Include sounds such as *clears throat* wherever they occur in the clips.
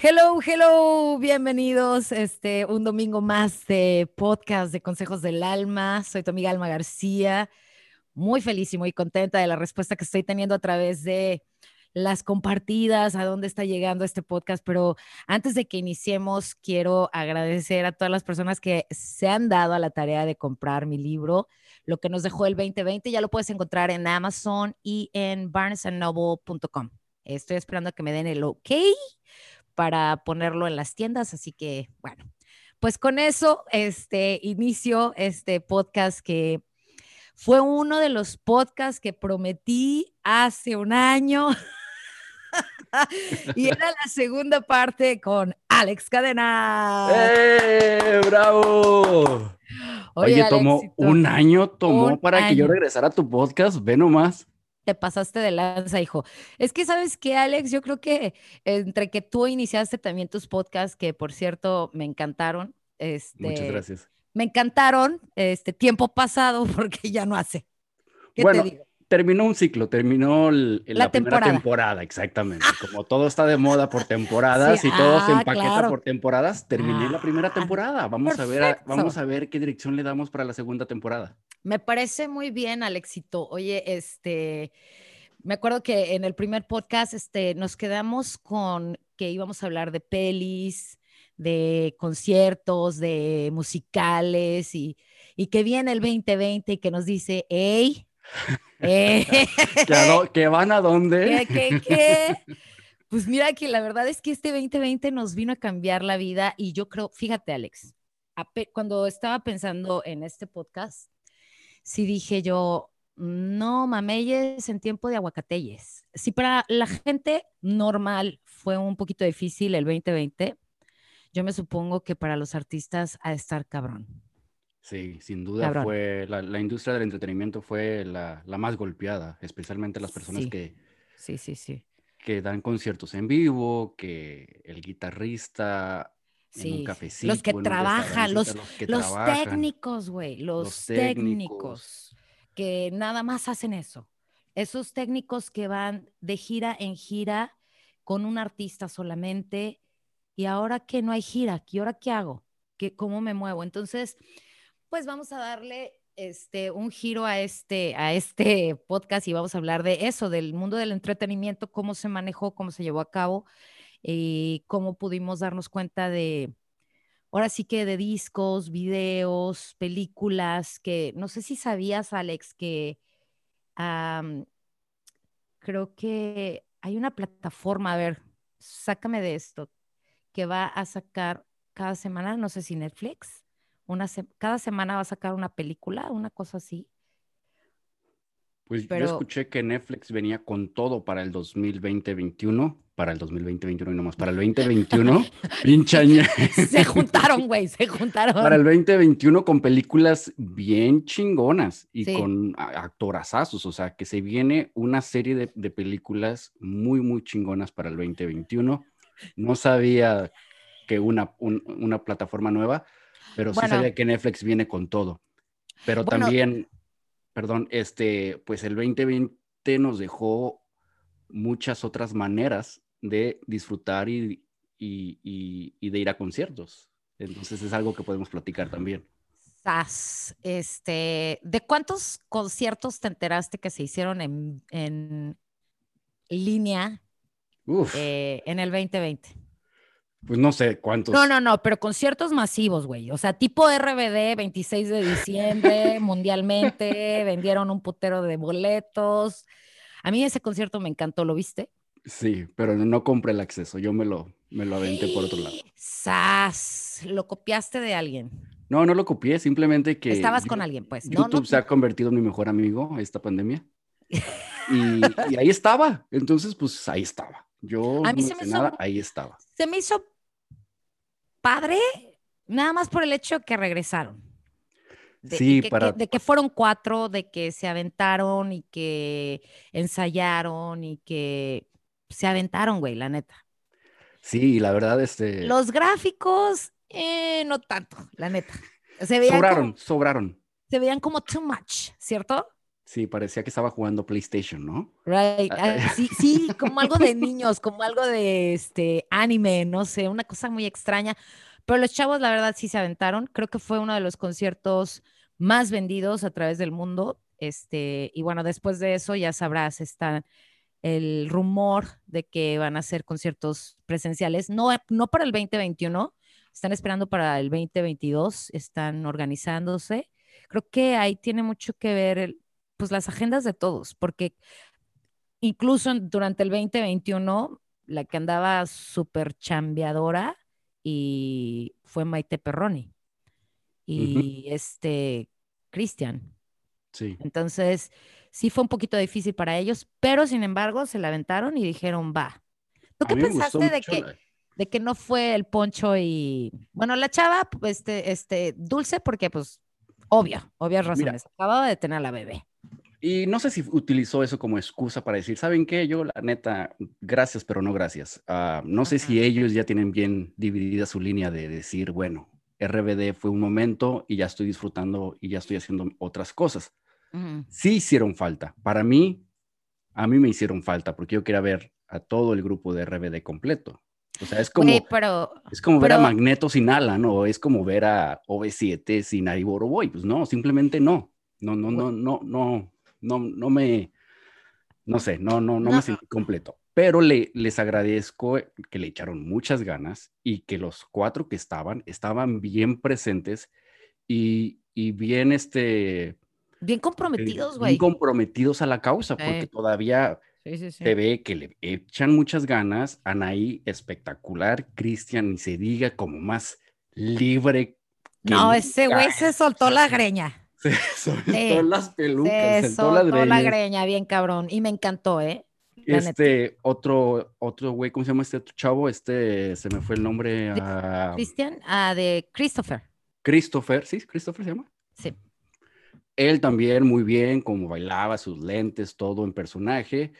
Hello, hello, bienvenidos. Este, un domingo más de podcast de Consejos del Alma. Soy tu amiga Alma García. Muy feliz y muy contenta de la respuesta que estoy teniendo a través de las compartidas, a dónde está llegando este podcast. Pero antes de que iniciemos, quiero agradecer a todas las personas que se han dado a la tarea de comprar mi libro, lo que nos dejó el 2020. Ya lo puedes encontrar en Amazon y en barnesandnoble.com. Estoy esperando a que me den el ok para ponerlo en las tiendas. Así que, bueno, pues con eso, este inicio este podcast que fue uno de los podcasts que prometí hace un año. *laughs* y era la segunda parte con Alex Cadena. ¡Eh! ¡Bravo! Oye, tomó un año, tomó para que yo regresara a tu podcast, ve nomás te pasaste de lanza, hijo. Es que, ¿sabes qué, Alex? Yo creo que entre que tú iniciaste también tus podcasts, que por cierto me encantaron. Este, Muchas gracias. Me encantaron, este tiempo pasado, *laughs* porque ya no hace. ¿Qué bueno, te digo? terminó un ciclo, terminó la, primera temporada. exactamente. Como todo está de moda por temporadas y todo se ah, empaqueta por temporadas, terminé la primera ah, temporada. Vamos a ver, vamos a ver qué dirección le damos para la segunda temporada. Me parece muy bien, Alexito. Oye, este, me acuerdo que en el primer podcast, este, nos quedamos con que íbamos a hablar de pelis, de conciertos, de musicales y, y que viene el 2020 y que nos dice, hey, eh, *laughs* ¿Que, van a dónde? *laughs* Pues mira que la verdad es que este 2020 nos vino a cambiar la vida y yo creo, fíjate Alex, cuando estaba pensando en este podcast, sí dije yo, no mameyes en tiempo de aguacateyes. Si para la gente normal fue un poquito difícil el 2020, yo me supongo que para los artistas ha de estar cabrón. Sí, sin duda fue, la, industria del entretenimiento fue la, más golpeada, especialmente las personas que, sí, sí, sí. que dan conciertos en vivo, que el guitarrista en un cafecito. Los que trabajan, los, los, técnicos, güey, los, técnicos que nada más hacen eso. Esos técnicos que van de gira en gira con un artista solamente y ahora que no hay gira, ¿y ahora qué hago? ¿Qué, ¿Cómo me muevo? Entonces, pues vamos a darle este, un giro a este, a este podcast y vamos a hablar de eso, del mundo del entretenimiento, cómo se manejó, cómo se llevó a cabo y cómo pudimos darnos cuenta de, ahora sí que de discos, videos, películas, que no sé si sabías, Alex, que creo que hay una plataforma, a ver, sácame de esto, que va a sacar cada semana, no sé si Netflix, cada semana va a sacar una película, una cosa así. Pues yo escuché que Netflix venía con todo para el 2020-21, para el 2020-21 y nomás, para el 2021, pinchaña. *laughs* Se juntaron, güey, se juntaron. Para el 2021 con películas bien chingonas y con actorazazos, o sea, que se viene una serie de, películas muy, muy chingonas para el 2021. No sabía que una, una plataforma nueva, pero sí sabía que Netflix viene con todo. Pero también, perdón, este, pues el 2020 nos dejó muchas otras maneras de disfrutar y, y, de ir a conciertos. Entonces es algo que podemos platicar también. Este, ¿de cuántos conciertos te enteraste que se hicieron en, en línea eh, en el 2020? Pues no sé cuántos. No, no, no, pero conciertos masivos, güey. O sea, tipo RBD, 26 de diciembre, *laughs* mundialmente, vendieron un putero de boletos. A mí ese concierto me encantó, ¿lo viste? Sí, pero no compré el acceso, yo me lo, me lo aventé por otro lado. ¡Sas! ¿Lo copiaste de alguien? No, no lo copié, simplemente que... Estabas con alguien, pues. YouTube se ha convertido en mi mejor amigo esta pandemia. *laughs* y, y ahí estaba, entonces pues ahí estaba. Yo a mí no se me nada, ahí estaba. Se me hizo padre, nada más por el hecho que regresaron. De, sí, para... de que fueron cuatro, de que se aventaron y que ensayaron y que se aventaron, güey, la neta. Sí, la verdad, este. Los gráficos, eh, no tanto, la neta. Se veían sobraron, sobraron. Se veían como too much, ¿cierto? Sí, parecía que estaba jugando PlayStation, ¿no? Right. Ah, ah, sí, sí, como algo de niños, como algo de este anime, no sé, una cosa muy extraña. Pero los chavos, la verdad, sí se aventaron. Creo que fue uno de los conciertos más vendidos a través del mundo. Este, y bueno, después de eso ya sabrás, está el rumor de que van a hacer conciertos presenciales, no, no para el 2021, están esperando para el 2022, están organizándose. Creo que ahí tiene mucho que ver el, pues las agendas de todos, porque incluso durante el 2021, la que andaba súper chambeadora y fue Maite Perroni y este Cristian. Sí. Entonces, sí fue un poquito difícil para ellos, pero sin embargo se la aventaron y dijeron, va. ¿Tú qué pensaste de que, de que no fue el poncho y, bueno, la chava, este, este, dulce, porque pues, obvio, obvias razones, acababa de tener a la bebé. Y no sé si utilizó eso como excusa para decir, ¿saben qué? Yo, la neta, gracias, pero no gracias. Ah, no sé si ellos ya tienen bien dividida su línea de decir, bueno, RBD fue un momento y ya estoy disfrutando y ya estoy haciendo otras cosas. Sí hicieron falta. Para mí, a mí me hicieron falta porque yo quería ver a todo el grupo de RBD completo. O sea, es como, es como ver a Magneto sin Alan o es como ver a OV7 sin Ari Boroboy. Pues no, simplemente no. No, no, no, no, no, no, no me, no sé, no, no, no, me sentí completo. Pero le, les agradezco que le echaron muchas ganas y que los cuatro que estaban, estaban bien presentes y, y bien, este... Bien comprometidos, güey. bien comprometidos a la causa, porque todavía se ve que le echan muchas ganas. Anaí, espectacular. Cristian, ni se diga, como más libre. no, ese güey se soltó la greña. *laughs* Se soltó las pelucas, se soltó, la, greña. bien cabrón. Y me encantó, ¿eh? este, otro, otro güey, ¿cómo se llama este chavo? Este, se me fue el nombre. Cristian, ah, de Christopher. Christopher, ¿sí? ¿Christopher se llama? Sí. Él también muy bien, como bailaba, sus lentes, todo en personaje.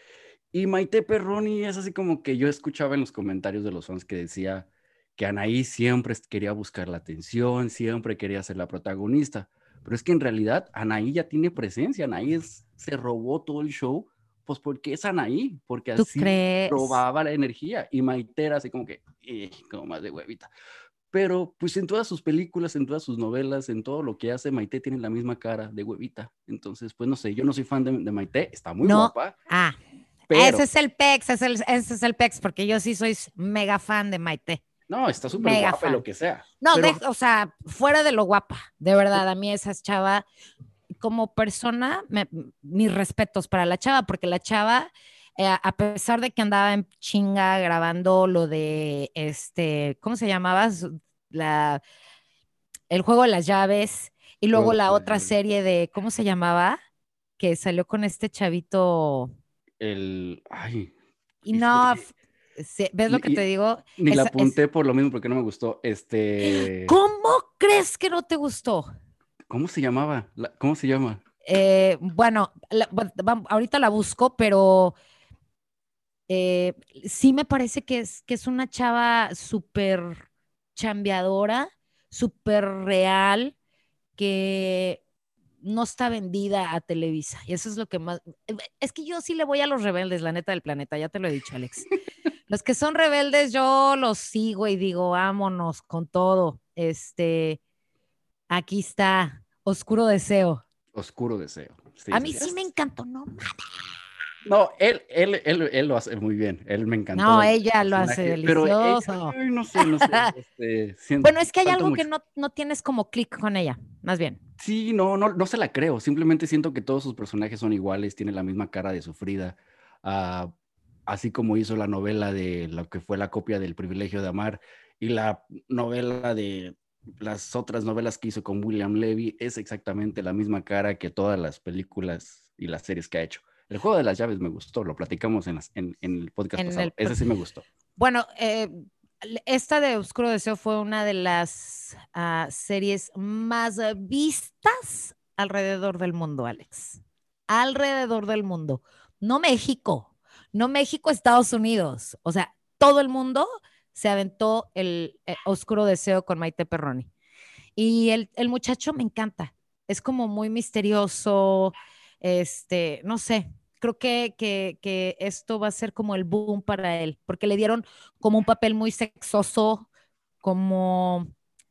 Y Maite Perroni es así como que yo escuchaba en los comentarios de los fans que decía que Anaí siempre quería buscar la atención, siempre quería ser la protagonista. Pero es que en realidad Anaí ya tiene presencia, Anaí se robó todo el show, pues porque es Anaí, porque así robaba la energía y Maite era así como que, eh, como más de huevita. Pero pues en todas sus películas, en todas sus novelas, en todo lo que hace, Maite tiene la misma cara de huevita. Entonces, pues no sé, yo no soy fan de, Maite, está muy guapa. Ah, ese es el PEX, ese es el, ese es el PEX, porque yo sí soy mega fan de Maite. No, está súper guapa, lo que sea. No, o sea, fuera de lo guapa, de verdad, a mí esa chava, como persona, mis respetos para la chava, porque la chava, eh, a pesar de que andaba en chinga grabando lo de, este, ¿cómo se llamaba? La, el juego de las llaves, y luego la otra serie de, ¿cómo se llamaba? Que salió con este chavito. El, ay. ¿Ves lo que te digo? Ni la apunté por lo mismo porque no me gustó. Este. ¿Cómo crees que no te gustó? ¿Cómo se llamaba? ¿Cómo se llama? Eh, bueno, ahorita la busco, pero eh, sí me parece que es, que es una chava súper chambeadora, súper real, que no está vendida a Televisa. Y eso es lo que más... Es que yo sí le voy a los rebeldes, la neta del planeta, ya te lo he dicho, Alex. *laughs* Los que son rebeldes, yo los sigo y digo, vámonos con todo. Este, aquí está, Oscuro Deseo. Oscuro Deseo. a mí sí me encantó, no mames. No, él, él, él, él, lo hace muy bien. Él me encantó. No, ella lo hace delicioso. Pero no sé, no sé. *laughs* Este, bueno, es que hay algo que no, no, tienes como clic con ella, más bien. Sí, no, no, no se la creo. Simplemente siento que todos sus personajes son iguales, tiene la misma cara de sufrida. Uh, así como hizo la novela de lo que fue la copia del privilegio de amar y la novela de las otras novelas que hizo con William Levy, es exactamente la misma cara que todas las películas y las series que ha hecho. El juego de las llaves me gustó, lo platicamos en, en, el podcast pasado. Ese sí me gustó. Bueno, eh, esta de Oscuro Deseo fue una de las ah, series más vistas alrededor del mundo, Alex. Alrededor del mundo. No México, no México, Estados Unidos. O sea, todo el mundo se aventó el, eh, Oscuro Deseo con Maite Perroni. Y el, muchacho me encanta. Es como muy misterioso, Este, no sé, creo que, que, que, esto va a ser como el boom para él, porque le dieron como un papel muy sexoso, como,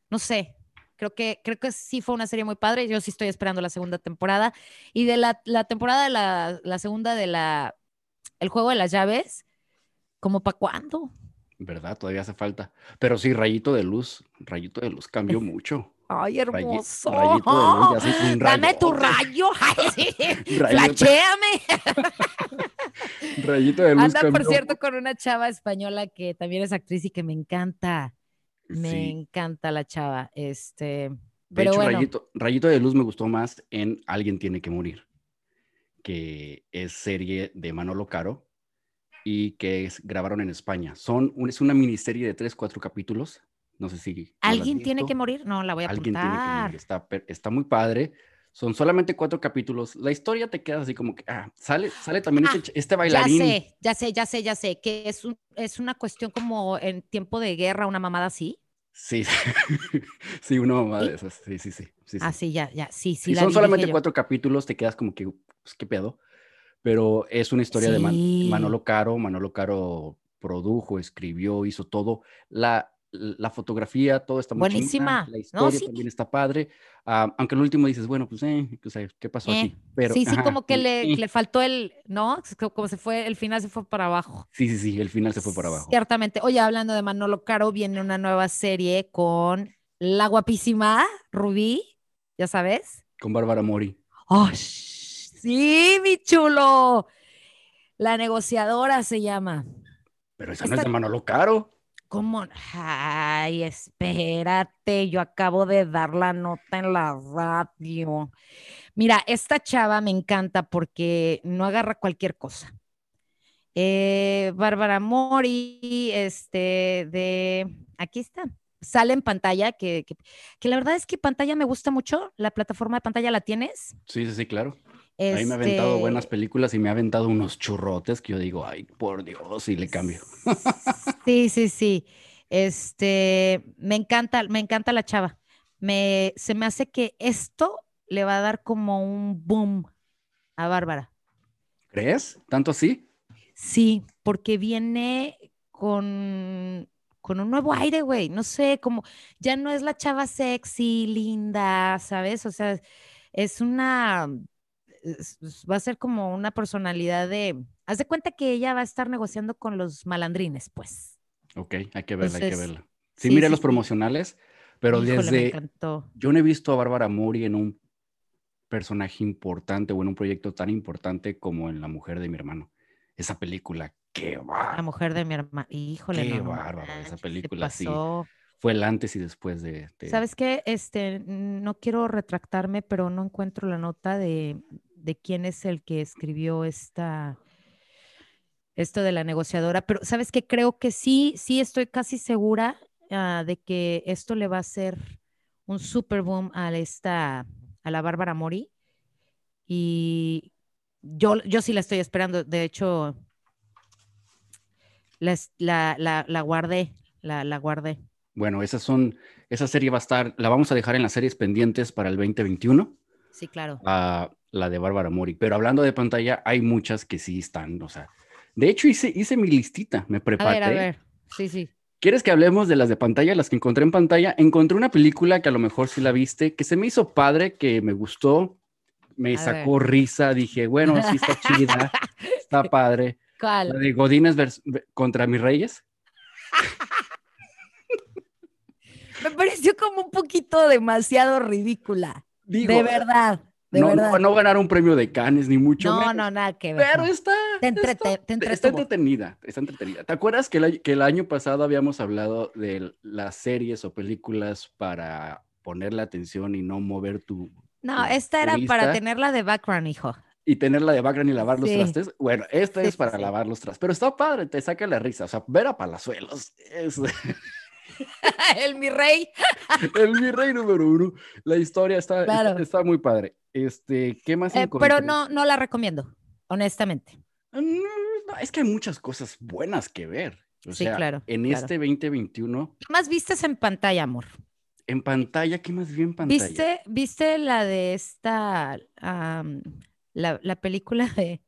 no sé, creo que, creo que sí fue una serie muy padre, yo sí estoy esperando la segunda temporada, y de la, la temporada de la, la, segunda de la, el juego de las llaves, ¿como para cuándo? ¿Verdad? Todavía hace falta. Pero sí, Rayito de Luz, Rayito de Luz cambió *laughs* mucho. Ay, hermoso. *laughs* Dame tu *laughs* rayo. Ay, Flachéame. *laughs* Rayito de luz. Anda, por cierto, con una chava española que también es actriz y que me encanta. Me encanta la chava. Este. pero Rayito, Rayito de luz me gustó más en Alguien tiene que morir, que es serie de Manolo Caro y que grabaron en España. Son, es una miniserie de tres, cuatro capítulos no sé si. ¿Alguien tiene que morir? No, la voy a Alguien tiene que morir. Está, está muy padre. Son solamente cuatro capítulos. La historia te queda así como que ah, sale, sale también este, ah, este, bailarín. Ya sé, ya sé, ya sé, ya sé. Que es, un, es una cuestión como en tiempo de guerra, una mamada así. Sí, *laughs* sí, una mamada de esas. Sí, sí, sí. sí, Ah, sí, ya, ya. Sí, sí. Y son solamente cuatro capítulos, te quedas como que, pues, ¿qué pedo? Pero es una historia de Manolo Caro. Manolo Caro produjo, escribió, hizo todo. La, la fotografía, todo está muy buenísima. la historia también está padre. Ah, aunque el último dices, bueno, pues, eh, ¿qué pasó aquí? Eh, Pero, sí, sí, como que le, le, faltó el, ¿no? Como se fue, el final se fue para abajo. Sí, sí, sí, el final se fue para abajo. Ciertamente. Oye, hablando de Manolo Caro, viene una nueva serie con la guapísima Rubí, ¿ya sabes? Con Bárbara Mori. ¡Oh, sí, mi chulo! La negociadora se llama. Pero esa no es de Manolo Caro. ¿Cómo? Ay, espérate, yo acabo de dar la nota en la radio. Mira, esta chava me encanta porque no agarra cualquier cosa. Eh, Bárbara Mori, este, de, aquí está, sale en pantalla, que, que, la verdad es que pantalla me gusta mucho, la plataforma de pantalla la tienes. Sí, sí, sí, claro. Ahí me ha aventado este buenas películas y me ha aventado unos churrotes que yo digo, ay, por Dios, y le cambio. *laughs* Sí, sí, sí. Este, me encanta, me encanta la chava. Me, se me hace que esto le va a dar como un boom a Bárbara. ¿Crees? ¿Tanto así? Sí, porque viene con, con un nuevo aire, güey. No sé, como ya no es la chava sexy, linda, ¿sabes? O sea, es una va a ser como una personalidad de, haz de cuenta que ella va a estar negociando con los malandrines, pues. Ok, hay que verla, hay que verla. Sí, mire los promocionales, pero desde, yo no he visto a Bárbara Mori en un personaje importante o en un proyecto tan importante como en La Mujer de mi hermano. Esa película, qué bárbaro. La Mujer de mi hermano, híjole. Qué bárbaro, esa película, sí fue el antes y después de, ¿Sabes qué? Este, no quiero retractarme, pero no encuentro la nota de, de quién es el que escribió esta, esto de la negociadora, pero sabes que creo que sí, sí estoy casi segura ah, de que esto le va a hacer un super boom a esta, a la Bárbara Mori. Y yo, yo sí la estoy esperando. De hecho, la, la, la, guardé, la, la guardé. Bueno, esas son, esa serie va a estar, la vamos a dejar en las series pendientes para el 2021. Sí, claro. A la de Bárbara Mori. Pero hablando de pantalla, hay muchas que sí están, o sea. De hecho, hice, hice mi listita, me preparé. A ver, a ver. Sí, sí. ¿Quieres que hablemos de las de pantalla, las que encontré en pantalla? Encontré una película que a lo mejor sí la viste, que se me hizo padre, que me gustó, me sacó risa, dije, bueno, sí está *laughs* chida, está padre. ¿Cuál? La de Godines contra mis reyes. me pareció como un poquito demasiado ridícula. de verdad no, no, ganar un premio de Cannes, ni mucho no, No, nada que ver. Pero está, te está, entretenida, está entretenida. ¿Te acuerdas que el, que el año pasado habíamos hablado de las series o películas para ponerle atención y no mover tu... No, esta era para tenerla de background, hijo. Y tenerla de background y lavar los trastes. Bueno, esta es para lavar los trastes. Pero está padre, te saca la risa. O sea, ver a Palazuelos es... *laughs* *laughs* el mi rey. el mi rey número uno. La historia está, está, muy padre. Este, ¿qué más? Eh, pero no, no la recomiendo, honestamente. Mm, es que hay muchas cosas buenas que ver. sí, claro. En este 2021. ¿Qué más vistes en pantalla, amor? En pantalla, ¿qué más vi en pantalla? ¿Viste, ¿viste la de esta, la, la película de,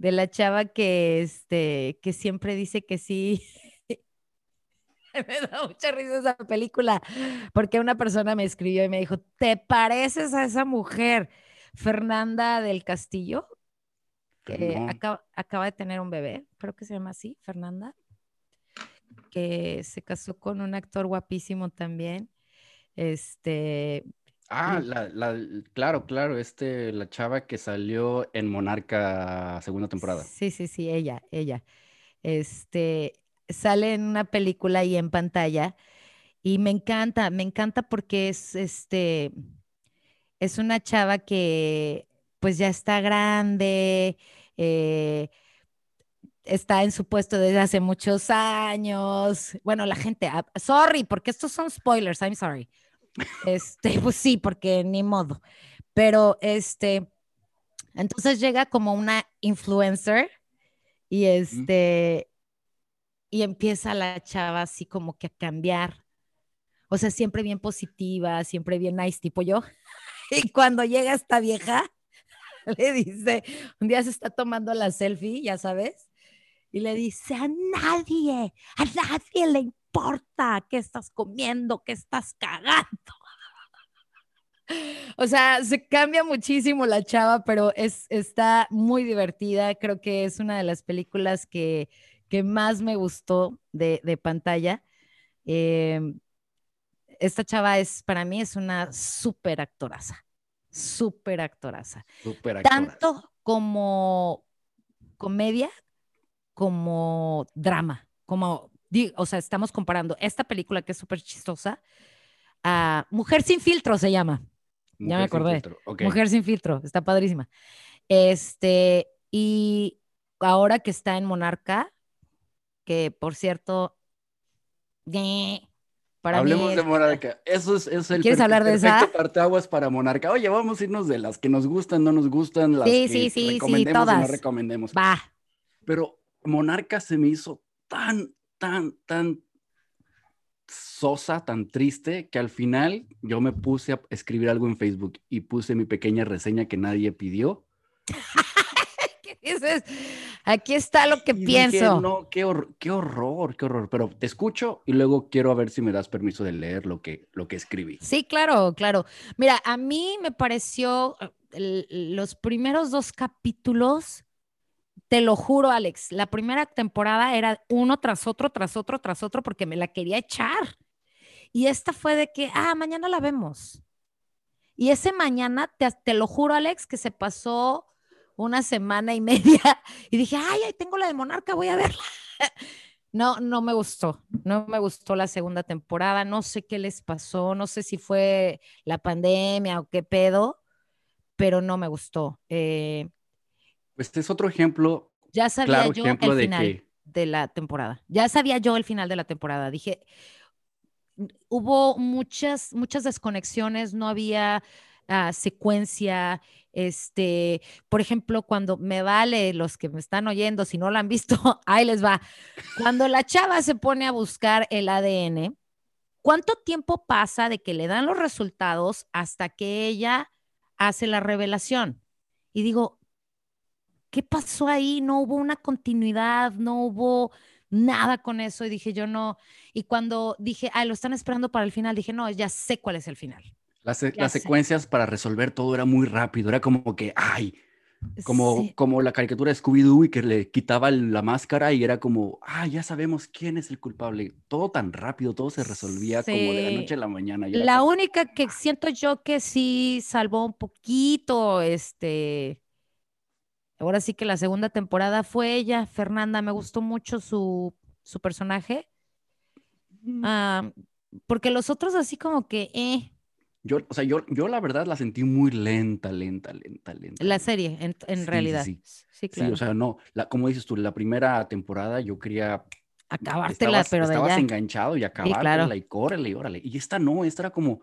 de la chava que, este, que siempre dice que sí. *laughs* me da mucha risa esa película, porque una persona me escribió y me dijo, ¿te pareces a esa mujer, Fernanda del Castillo? Que acaba, acaba, de tener un bebé, creo que se llama así, Fernanda, que se casó con un actor guapísimo también. Este, Ah, la, la, claro, claro, este, la chava que salió en Monarca segunda temporada. Sí, sí, sí, ella, ella. Este, sale en una película y en pantalla y me encanta, me encanta porque es, este, es una chava que pues ya está grande, eh, está en su puesto desde hace muchos años. Bueno, la gente, ah, sorry, porque estos son spoilers, I'm sorry. Este, pues sí, porque ni modo. Pero este, entonces llega como una influencer y este, y empieza la chava así como que a cambiar. O sea, siempre bien positiva, siempre bien nice, tipo yo. *laughs* Y cuando llega esta vieja, *laughs* le dice, un día se está tomando la selfie, ya sabes, y le dice, a nadie, a nadie le importa qué estás comiendo, qué estás cagando. *laughs* O sea, se cambia muchísimo la chava, pero es, está muy divertida. Creo que es una de las películas que, que más me gustó de, de pantalla. Em, esta chava es, para mí, es una súper actoraza. Súper actoraza. Tanto como comedia como drama. Como, o sea, estamos comparando esta película que es súper chistosa a Mujer sin filtro se llama ya me acordé. Mujer sin filtro, está padrísima. Este, y ahora que está en Monarca, que por cierto, para Hablemos de Monarca. Eso es, es el ¿Quieres hablar de esa? parteaguas para Monarca. Oye, vamos a irnos de las que nos gustan, no nos gustan, las sí, que sí, sí, recomendemos sí, no recomendemos. Va. Pero Monarca se me hizo tan, tan, tan sosa, tan triste, que al final yo me puse a escribir algo en Facebook y puse mi pequeña reseña que nadie pidió. *laughs* ¿Qué dices? Aquí está lo que pienso. no, qué, qué, horror, qué horror. Pero te escucho y luego quiero a ver si me das permiso de leer lo que, lo que escribí. Sí, claro, claro. Mira, a mí me pareció los primeros dos capítulos te lo juro, Alex, la primera temporada era uno tras otro, tras otro, tras otro, porque me la quería echar. Y esta fue de que, ah, mañana la vemos. Y ese mañana, te, lo juro, Alex, que se pasó una semana y media y dije, ay, ahí tengo la de Monarca, voy a verla. *laughs* No, no me gustó, no me gustó la segunda temporada, no sé qué les pasó, no sé si fue la pandemia o qué pedo, pero no me gustó. Eh, este es otro ejemplo. Ya sabía yo el final de, la temporada. Ya sabía yo el final de la temporada. Dije, hubo muchas, muchas desconexiones, no había ah, secuencia. Este, por ejemplo, cuando me vale los que me están oyendo, si no lo han visto, *laughs* ahí les va. Cuando la chava se pone a buscar el ADN, ¿cuánto tiempo pasa de que le dan los resultados hasta que ella hace la revelación? Y digo, ¿qué pasó ahí? No hubo una continuidad, no hubo nada con eso. Y dije, yo no. Y cuando dije, ah, lo están esperando para el final, dije, no, ya sé cuál es el final. Las, secuencias para resolver todo era muy rápido, era como que, ay, como, como la caricatura de Scooby-Doo y que le quitaba la máscara y era como, ah, ya sabemos quién es el culpable. Todo tan rápido, todo se resolvía como de la noche a la mañana. la única que siento yo que sí salvó un poquito, este, Ahora sí que la segunda temporada fue ella, Fernanda, me gustó mucho su, personaje. Ah, porque los otros así como que, eh. Yo, o sea, yo, yo la verdad la sentí muy lenta, lenta, lenta, lenta. La serie, en, realidad. Sí, sí. claro. o sea, no, la, como dices tú, la primera temporada yo quería... Acabártela, pero de Estabas enganchado y acabártela y córrele y órale. Y esta no, esta era como,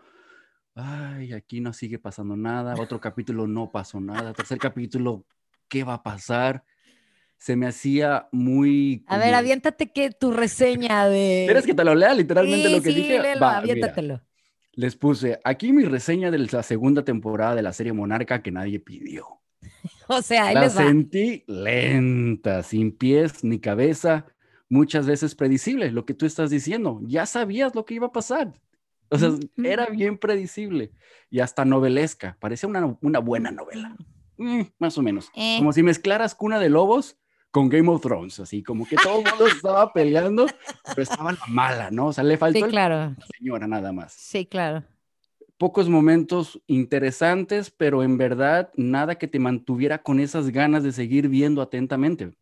ay, aquí no sigue pasando nada, otro capítulo no pasó nada, tercer capítulo qué va a pasar. Se me hacía muy... A ver, aviéntate que tu reseña de... *laughs* ¿Quieres que te lo lea literalmente lo que sí, dije? Léelo, aviéntatelo. Les puse aquí mi reseña de la segunda temporada de la serie Monarca que nadie pidió. *laughs* o sea, la sentí lenta, sin pies ni cabeza, muchas veces predecible, lo que tú estás diciendo. Ya sabías lo que iba a pasar. O sea, era bien predecible y hasta novelesca. Parecía una, una buena novela. Mm, más o menos. Eh. Como si mezclaras Cuna de Lobos con Game of Thrones, así como que todo el mundo estaba peleando, pero estaba la mala, ¿no? O sea, le faltó sí, claro. la señora nada más. Sí, claro. Pocos momentos interesantes, pero en verdad nada que te mantuviera con esas ganas de seguir viendo atentamente.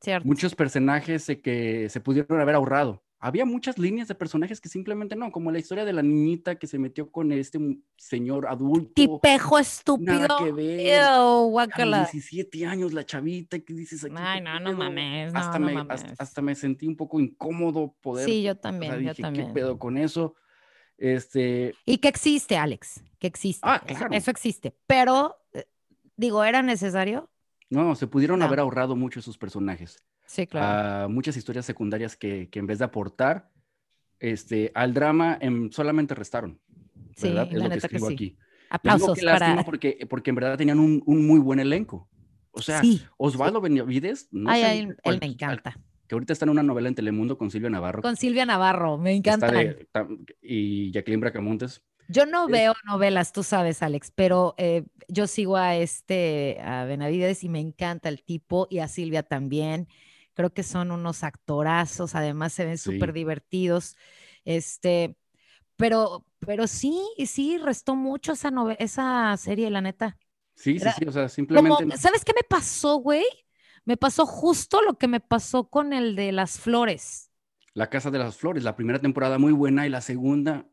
Cierto. Muchos personajes que se pudieron haber ahorrado había muchas líneas de personajes que simplemente no, como la historia de la niñita que se metió con este señor adulto. Tipejo estúpido. Nada que ver. A 17 años la chavita que dices aquí. Ay, no, no mames. hasta, me, Hasta, me sentí un poco incómodo poder. Sí, yo también, yo también. ¿Qué pedo con eso? Este. Y que existe, Alex, que existe. Ah, claro. Eso existe. Pero, eh, digo, ¿era necesario? No, se pudieron haber ahorrado mucho esos personajes. Sí, claro. muchas historias secundarias que, que, en vez de aportar este, al drama solamente restaron. ¿verdad? Sí, es lo que escribo sí. aquí. Aplausos para... porque, porque en verdad tenían un, un muy buen elenco. O sea, Osvaldo Benavides, no ay, ay, él me encanta. Que ahorita está en una novela en Telemundo con Silvia Navarro. Con Silvia Navarro, me encanta. y Jacqueline Bracamontes. Yo no veo novelas, tú sabes, Alex, pero eh, yo sigo a este, a Benavides y me encanta el tipo y a Silvia también. Creo que son unos actorazos, además se ven súper divertidos. Este, pero, pero sí, sí, restó mucho esa, esa serie, la neta. Sí, sí, sí, o sea, simplemente. ¿Sabes qué me pasó, güey? Me pasó justo lo que me pasó con el de las flores. La Casa de las Flores, la primera temporada muy buena y la segunda.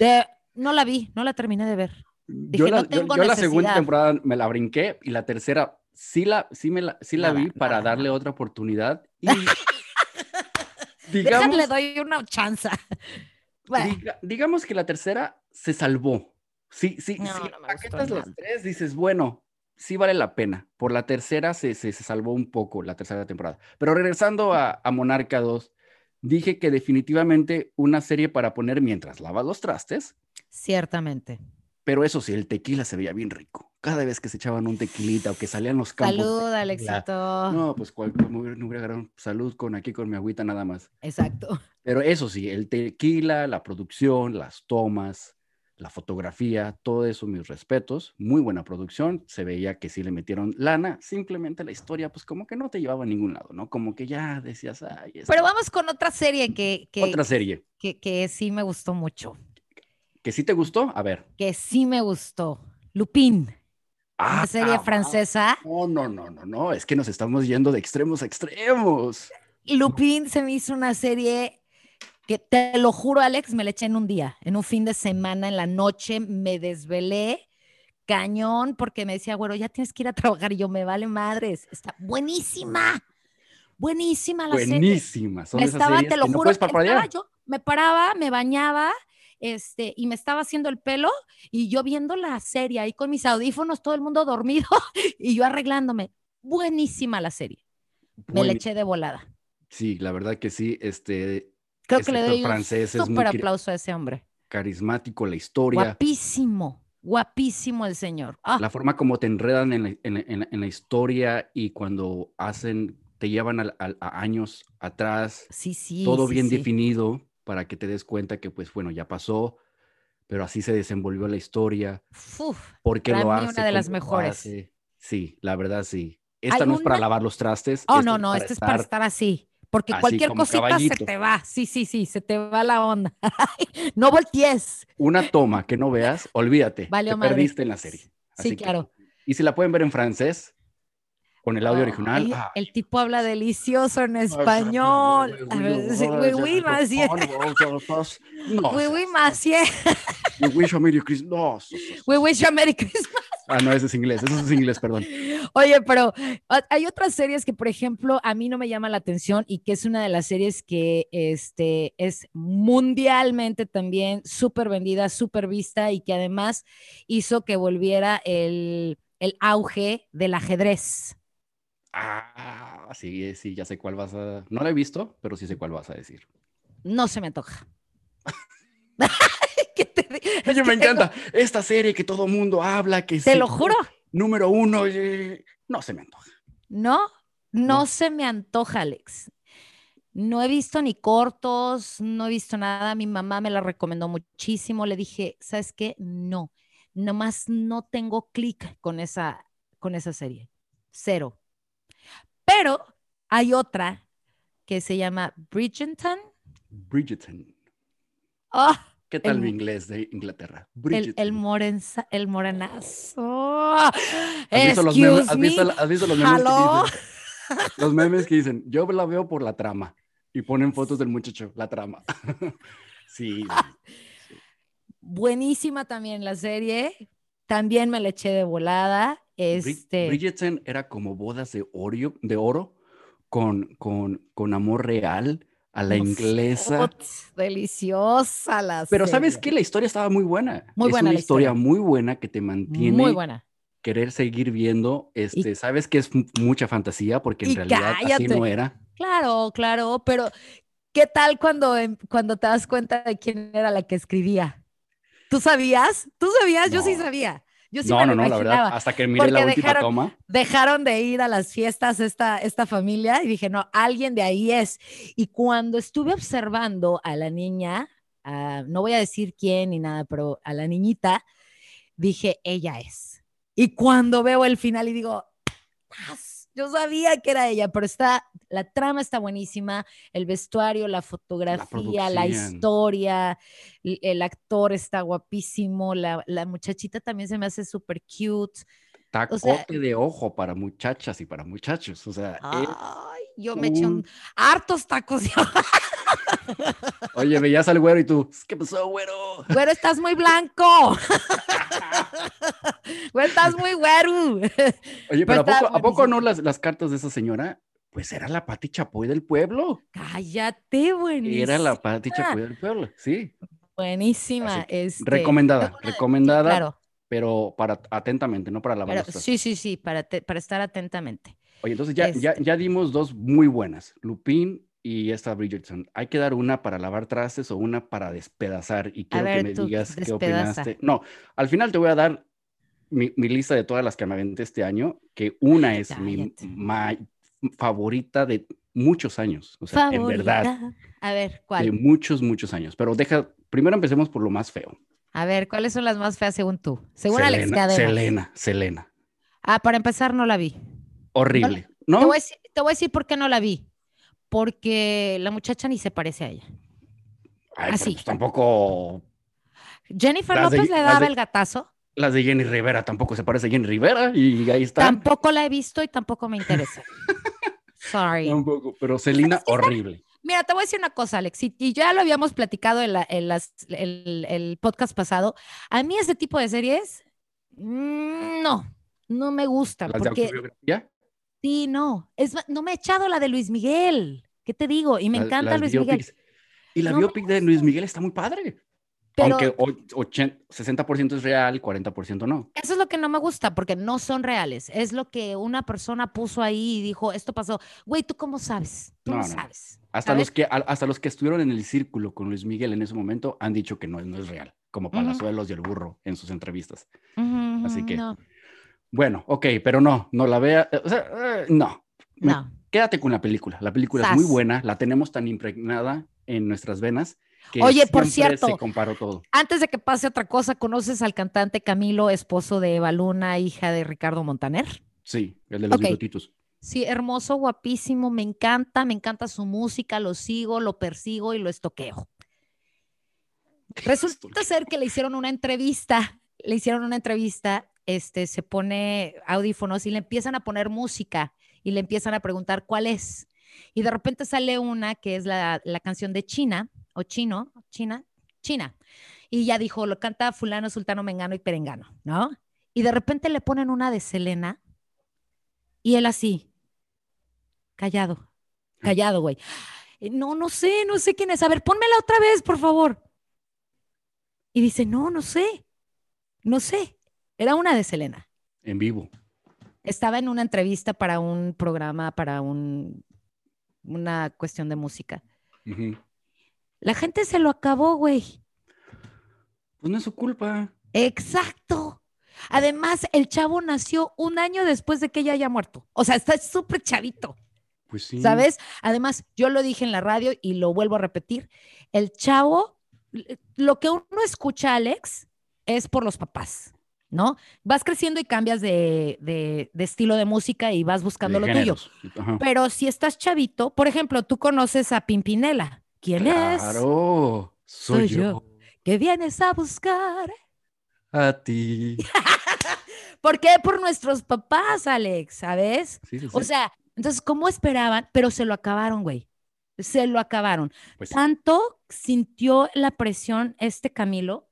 Eh, no la vi, no la terminé de ver. yo la, yo la segunda temporada me la brinqué y la tercera sí la, sí me la, sí la vi para darle otra oportunidad. *laughs* Y, digamos, le doy una chance. *laughs* digamos que la tercera se salvó. Sí, sí, no, sí. No las tres, dices, bueno, sí vale la pena. Por la tercera se, se, salvó un poco la tercera temporada. Pero regresando a, a, Monarca 2, dije que definitivamente una serie para poner mientras lavas los trastes. Ciertamente. Pero eso sí, el tequila se veía bien rico. Cada vez que se echaban un tequilita o que salían los campos. Salud, Alexito. No, pues cual, no hubiera agarrado salud con aquí con mi agüita nada más. Exacto. *laughs* Pero eso sí, el tequila, la producción, las tomas, la fotografía, todo eso, mis respetos. Muy buena producción. Se veía que sí le metieron lana. Simplemente la historia, pues como que no te llevaba a ningún lado, ¿no? Como que ya decías, ay. Pero vamos con otra serie que. que otra serie. Que, que sí me gustó mucho. ¿Que sí te gustó? A ver. Que sí me gustó. Lupin. Ah, serie francesa. No, no, no, no, no. Es que nos estamos yendo de extremos a extremos. Lupin se me hizo una serie que te lo juro, Alex, me la eché en un día, en un fin de semana, en la noche, me desvelé cañón porque me decía, bueno, ya tienes que ir a trabajar y yo me vale madres. Está buenísima. Buenísima la serie. Buenísima. Son estaba, te lo juro, yo me paraba, me bañaba este, y me estaba haciendo el pelo y yo viendo la serie ahí con mis audífonos, todo el mundo *laughs* dormido y yo arreglándome. Buenísima la serie. Me le eché de volada. Sí, la verdad que sí. Este, Creo que le doy un súper aplauso a ese hombre. Carismático, la historia. Guapísimo, guapísimo el señor. Ah. La forma como te enredan en la, en, la, historia y cuando hacen, te llevan a, años atrás. Sí, sí. Todo bien definido para que te des cuenta que, pues bueno, ya pasó, pero así se desenvolvió la historia. Uf, porque lo hace. una de las mejores. Sí, la verdad sí. Esta no es para lavar los trastes. Oh, no, no, esta es para estar así. Porque cualquier cosita se te va. Sí, sí, sí, se te va la onda. *laughs* no voltees. Una toma que no veas, olvídate. Vale, te perdiste en la serie. sí, claro. y si la pueden ver en francés, con el audio original. El, tipo habla delicioso en español. Monsieur. Oui, oui, monsieur. We wish a Merry Christmas. We wish a Merry Christmas. Ah, no, ese es inglés, eso es inglés, perdón. Oye, pero hay otras series que, por ejemplo, a mí no me llama la atención y que es una de las series que este, es mundialmente también súper vendida, súper vista y que además hizo que volviera el, el auge del ajedrez. Ah, sí, sí, ya sé cuál vas a. No la he visto, pero sí sé cuál vas a decir. No se me antoja. *laughs* ¿Qué te... *laughs* me encanta esta serie que todo mundo habla, que Te lo juro. número uno, no se me antoja. No, no, se me antoja, Alex. No he visto ni cortos, no he visto nada. Mi mamá me la recomendó muchísimo. Le dije, ¿sabes qué? No, nomás no tengo clic con esa, con esa serie. Cero. Pero hay otra que se llama Bridgerton. Bridgerton. Oh, ¿Qué tal mi inglés de Inglaterra? El, el, morenza, el morenazo. ¿Has visto, los memes, ¿has, visto, ¿Has visto, los memes, que dicen? Los memes que dicen, yo la veo por la trama. Y ponen fotos del muchacho, la trama. *laughs* sí. Buenísima también la serie. También me la eché de volada. Este... Bridgerton era como bodas de, oro, de oro con, con, con amor real a la inglesa. deliciosa la Pero ¿sabes qué? La historia estaba muy buena. Muy es buena una historia, muy buena que te mantiene muy buena. querer seguir viendo. Este, sabes que es mucha fantasía porque en realidad así no era. Claro, claro, pero ¿qué tal cuando, cuando te das cuenta de quién era la que escribía? ¿Tú sabías? ¿Tú sabías? Yo sí sabía. Yo sí no, no, no, la verdad, hasta que miré la última toma. Dejaron de ir a las fiestas esta, esta familia y dije, no, alguien de ahí es. Y cuando estuve observando a la niña, no voy a decir quién ni nada, pero a la niñita, dije, ella es. Y cuando veo el final y digo, yo sabía que era ella, pero está, la trama está buenísima, el vestuario, la fotografía, la, historia, el, actor está guapísimo, la, muchachita también se me hace súper cute. Tacote de ojo para muchachas y para muchachos, o sea. Ay, yo me eché un... hartos tacos de ojo. Oye, veías al güero y tú, ¿qué pasó, güero? Güero, estás muy blanco. *laughs* güero, estás muy güero. Oye, pero ¿a poco, no las, las, cartas de esa señora? Pues era la Pati Chapoy del pueblo. Cállate, buenísima. Era la Pati Chapoy del pueblo, sí. Buenísima. Este... Recomendada, recomendada. Claro. Pero para atentamente, no para la pero, Sí, sí, sí, para, para estar atentamente. Oye, entonces ya, ya, este ya dimos dos muy buenas. Lupín y esta Bridgerton. Hay que dar una para lavar trastes o una para despedazar. Y quiero que me digas qué opinaste. No, al final te voy a dar mi, lista de todas las que me aventé este año, que una es mi favorita de muchos años. O sea, en verdad. A ver, ¿cuál? De muchos, muchos años. Pero deja, primero empecemos por lo más feo. A ver, ¿cuáles son las más feas según tú? Según Selena, Alex Cadena. Selena, Selena. Ah, para empezar, no la vi. Horrible. ¿No? Te, voy a decir, te voy a decir por qué no la vi porque la muchacha ni se parece a ella. Así. Pues tampoco. Jennifer López le daba el gatazo. Las de Jenny Rivera tampoco se parece a Jenny Rivera y ahí está. Tampoco la he visto y tampoco me interesa. *laughs* Sorry. Tampoco, pero Celina, horrible. Mira, te voy a decir una cosa, Alex, y, ya lo habíamos platicado en, el, podcast pasado. A mí ese tipo de series, mm, no, no me gusta. ¿Las porque, de Sí, no. Es, no me he echado la de Luis Miguel. ¿Qué te digo? Y me encanta Luis Miguel. Y la biopic de Luis Miguel está muy padre. Aunque 60% es real, 40% no. Eso es lo que no me gusta, porque no son reales. Es lo que una persona puso ahí y dijo, esto pasó. Güey, ¿tú cómo sabes? Tú no, sabes. Hasta, Los que, hasta los que estuvieron en el círculo con Luis Miguel en ese momento han dicho que no, no es real, como Palazuelos y el burro en sus entrevistas. Así que... Bueno, ok, pero no, no la vea, o sea, eh, no. No. Quédate con la película. La película es muy buena, la tenemos tan impregnada en nuestras venas. Que Oye, por cierto, se todo. antes de que pase otra cosa, ¿conoces al cantante Camilo, esposo de Eva Luna, hija de Ricardo Montaner? Sí, el de los okay. Sí, hermoso, guapísimo, me encanta, me encanta su música, lo sigo, lo persigo y lo estoqueo. Resulta ser que le hicieron una entrevista, le hicieron una entrevista este, se pone audífonos y le empiezan a poner música y le empiezan a preguntar cuál es. Y de repente sale una que es la, canción de China, o Chino, China, China. Y ya dijo, lo canta fulano, sultano, mengano y perengano, ¿no? Y de repente le ponen una de Selena y él así, callado, callado, güey. No, no sé, no sé quién es. A ver, pónmela otra vez, por favor. Y dice, no, no sé, no sé. Era una de Selena. En vivo. Estaba en una entrevista para un programa, para un, una cuestión de música. La gente se lo acabó, güey. Pues no es su culpa. Exacto. Además, el chavo nació un año después de que ella haya muerto. O sea, está súper chavito. Pues sí. ¿Sabes? Además, yo lo dije en la radio y lo vuelvo a repetir. El chavo, lo que uno escucha, Alex, es por los papás. ¿no? Vas creciendo y cambias de, estilo de música y vas buscando lo tuyo. Pero si estás chavito, por ejemplo, tú conoces a Pimpinela. ¿Quién es? Claro, soy, yo. ¿Qué vienes a buscar? A ti. *laughs* ¿Por qué? Por nuestros papás, Alex, ¿sabes? O sea, entonces, ¿cómo esperaban? Pero se lo acabaron, güey. Se lo acabaron. Pues Tanto sintió la presión este Camilo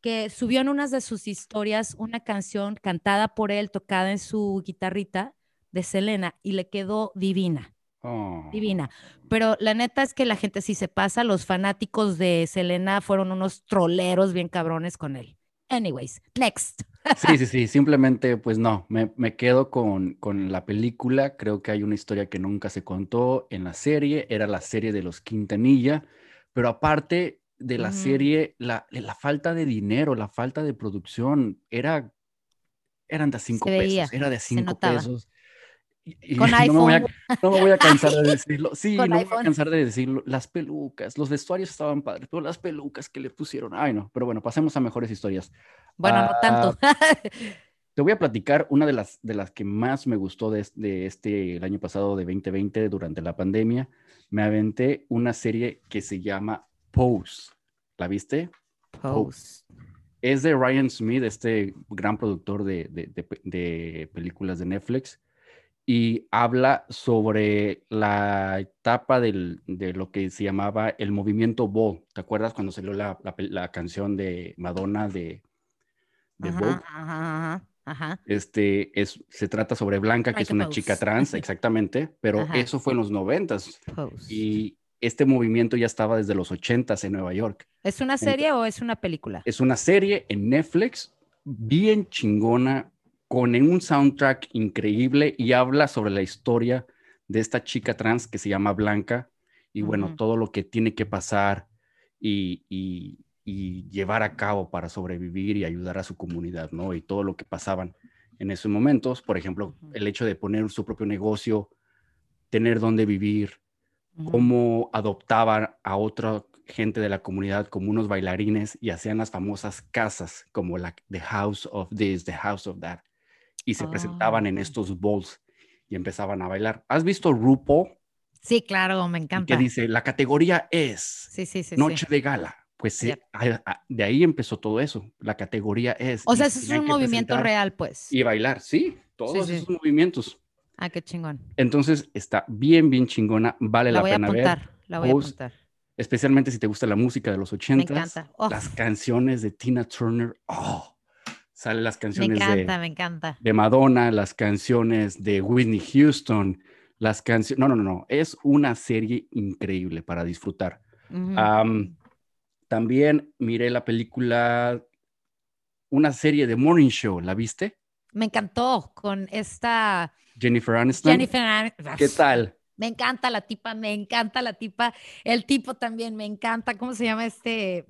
que subió en unas de sus historias una canción cantada por él, tocada en su guitarrita de Selena, y le quedó divina. Oh. Divina. Pero la neta es que la gente sí se pasa. Los fanáticos de Selena fueron unos troleros bien cabrones con él. Anyways, next. Sí, sí, *laughs* sí. Simplemente, pues no, me, me quedo con, con, la película. Creo que hay una historia que nunca se contó en la serie. Era la serie de los Quintanilla. Pero aparte, de la serie, la, la, falta de dinero, la falta de producción, era, eran de cinco pesos, era de cinco pesos. Con *laughs* iPhone. No me, voy a, *laughs* cansar de decirlo. *laughs* Sí, no me voy a cansar de decirlo. Las pelucas, los vestuarios estaban padres, pero las pelucas que le pusieron, ay no, pero bueno, pasemos a mejores historias. Bueno, no tanto. Ah, te voy a platicar una de las, de las que más me gustó de, de este, el año pasado de 2020, durante la pandemia. Me aventé una serie que se llama Pose. ¿La viste? Pose. Es de Ryan Smith, este gran productor de, películas de Netflix, y habla sobre la etapa de lo que se llamaba el movimiento Ball. ¿Te acuerdas cuando salió la, canción de Madonna de, de ajá, Ajá, Este es, se trata sobre Blanca, que es una chica trans, *laughs* exactamente, pero eso fue en los noventas. Y este movimiento ya estaba desde los ochentas en Nueva York. ¿Es una serie o es una película? Es una serie en Netflix, bien chingona, con un soundtrack increíble y habla sobre la historia de esta chica trans que se llama Blanca y bueno, todo lo que tiene que pasar y, llevar a cabo para sobrevivir y ayudar a su comunidad, ¿no? Y todo lo que pasaban en esos momentos, por ejemplo, el hecho de poner su propio negocio, tener dónde vivir, cómo adoptaban a otra gente de la comunidad como unos bailarines y hacían las famosas casas como la The House of This, The House of That, y se presentaban en ah. estos balls y empezaban a bailar. ¿Has visto RuPaul? Sí, claro, me encanta. Que dice, la categoría es Noche de Gala. Pues de ahí empezó todo eso. La categoría es. O sea, eso es un movimiento real, pues. Y bailar, sí, todos esos movimientos. Ah, qué chingón. Entonces está bien, bien chingona, vale la, pena ver. La voy a apuntar. Especialmente si te gusta la música de los 80. Me encanta. Las canciones de Tina Turner. Oh, salen las canciones me encanta, de, me encanta. de Madonna, las canciones de Whitney Houston, las canciones. No, no, no, no. Es una serie increíble para disfrutar. también miré la película, una serie de Morning Show. ¿La viste? Me encantó con esta Jennifer Aniston. Jennifer Aniston. ¿Qué tal? Me encanta la tipa, me encanta la tipa. El tipo también me encanta. ¿Cómo se llama este?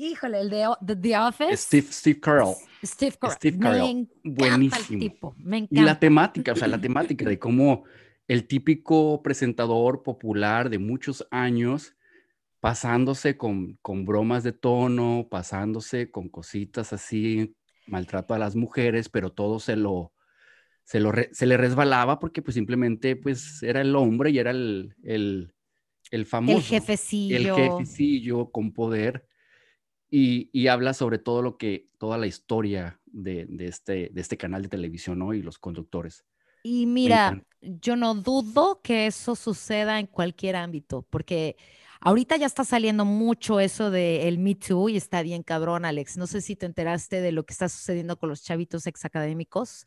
Híjole, el de The Office. Steve, Steve Carell. Steve Carell. Steve Carell. Buenísimo. Me encanta. Y la temática, o sea, la temática de cómo el típico presentador popular de muchos años pasándose con, con bromas de tono, pasándose con cositas así, maltrato a las mujeres, pero todo se lo, se, le resbalaba porque pues simplemente pues era el hombre y era el, el, el famoso. El jefecillo. El jefecillo con poder. Y, y, habla sobre todo lo que, toda la historia de, de, este, de este canal de televisión, ¿no? Y los conductores. Y mira, yo no dudo que eso suceda en cualquier ámbito, porque ahorita ya está saliendo mucho eso de el Me Too y está bien cabrón, Alex. No sé si te enteraste de lo que está sucediendo con los chavitos exacadémicos.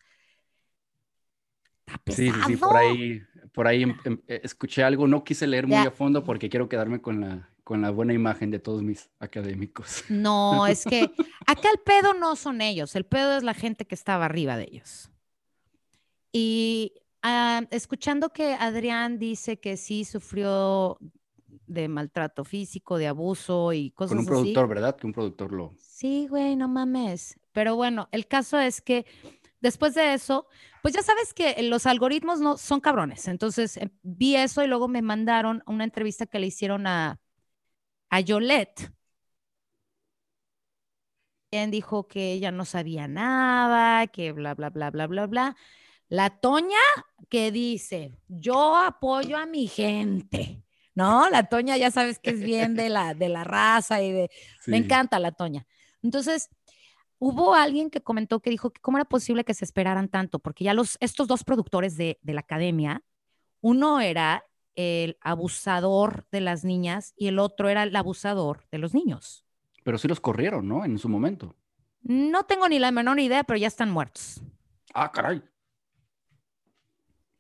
Sí, sí, por ahí, por ahí em, em, escuché algo, no quise leer muy a fondo porque quiero quedarme con la, con la buena imagen de todos mis académicos. No, es que *laughs* acá el pedo no son ellos, el pedo es la gente que estaba arriba de ellos. Y ah, escuchando que Adrián dice que sí sufrió de maltrato físico, de abuso y cosas así. Con un productor, ¿verdad? Que un productor lo... Sí, güey, no mames. Pero bueno, el caso es que después de eso, pues ya sabes que los algoritmos no son cabrones. Entonces eh, vi eso y luego me mandaron una entrevista que le hicieron a, a Yolette. Quien dijo que ella no sabía nada, que bla, bla, bla, bla, bla, bla. La Toña que dice, yo apoyo a mi gente. ¿no? La Toña ya sabes que es bien de la, de la raza y de... Me encanta la Toña. Entonces, hubo alguien que comentó que dijo que cómo era posible que se esperaran tanto, porque ya los, estos dos productores de, de la academia, uno era el abusador de las niñas y el otro era el abusador de los niños. Pero sí los corrieron, ¿no? En su momento. No tengo ni la menor idea, pero ya están muertos. Ah, caray.